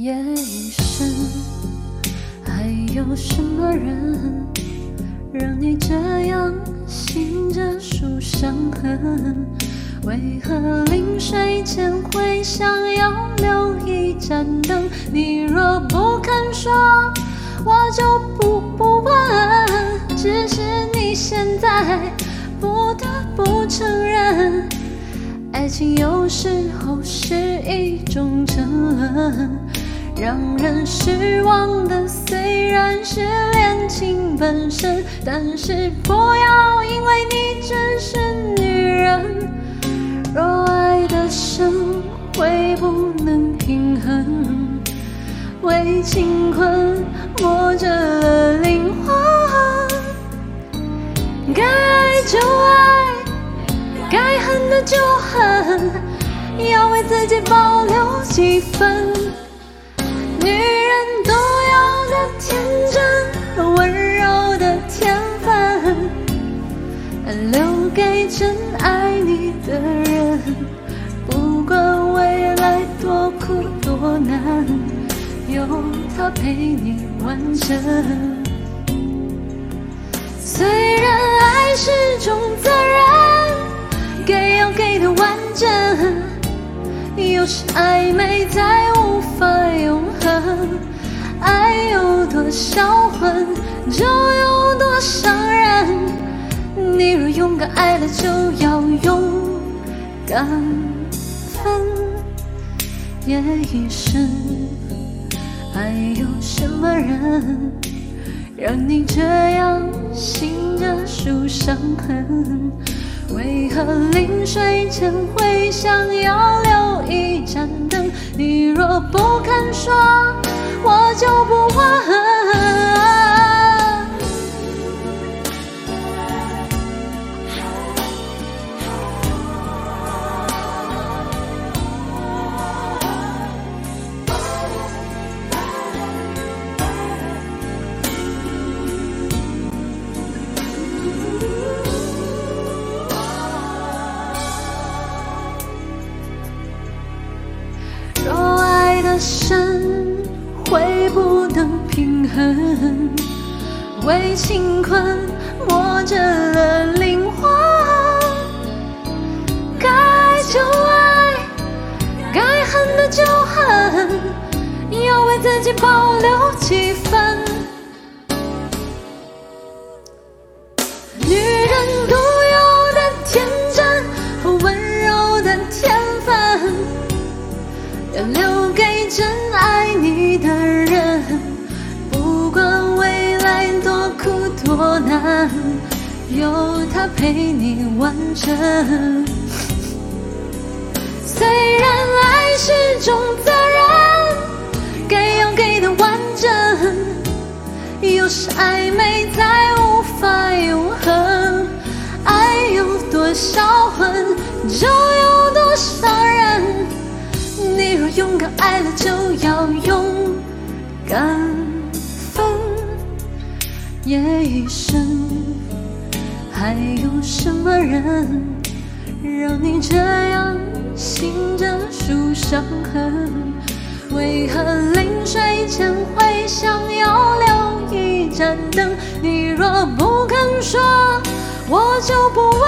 夜已深，还有什么人让你这样醒着数伤痕？为何临睡前会想要留一盏灯？你若不肯说，我就不不问。只是你现在不得不承认，爱情有时候是一种沉沦。让人失望的虽然是恋情本身，但是不要因为你只是女人。若爱的深，会不能平衡，为情困磨折了灵魂。该爱就爱，该恨的就恨，要为自己保留几分。的人。不管未来多苦多难，有他陪你完成。虽然爱是种责任，给要给的完整，有时暧昧再无法永恒。爱有多销魂，就有多伤人。你若勇敢爱了，就要敢分。夜已深，还有什么人让你这样醒着数伤痕？为何临睡前会想要留一盏灯？你若不肯说，我身，会不能平衡，为情困磨折了灵魂。该爱就爱，该恨的就恨，要为自己保留几分。他陪你完成。虽然爱是种责任，该要给的完整，有时暧昧再无法永恒。爱有多销魂，就有多伤人。你若勇敢爱了，就要勇敢分。夜已深，还有什么人让你这样醒着数伤痕？为何临睡前会想要留一盏灯？你若不肯说，我就不问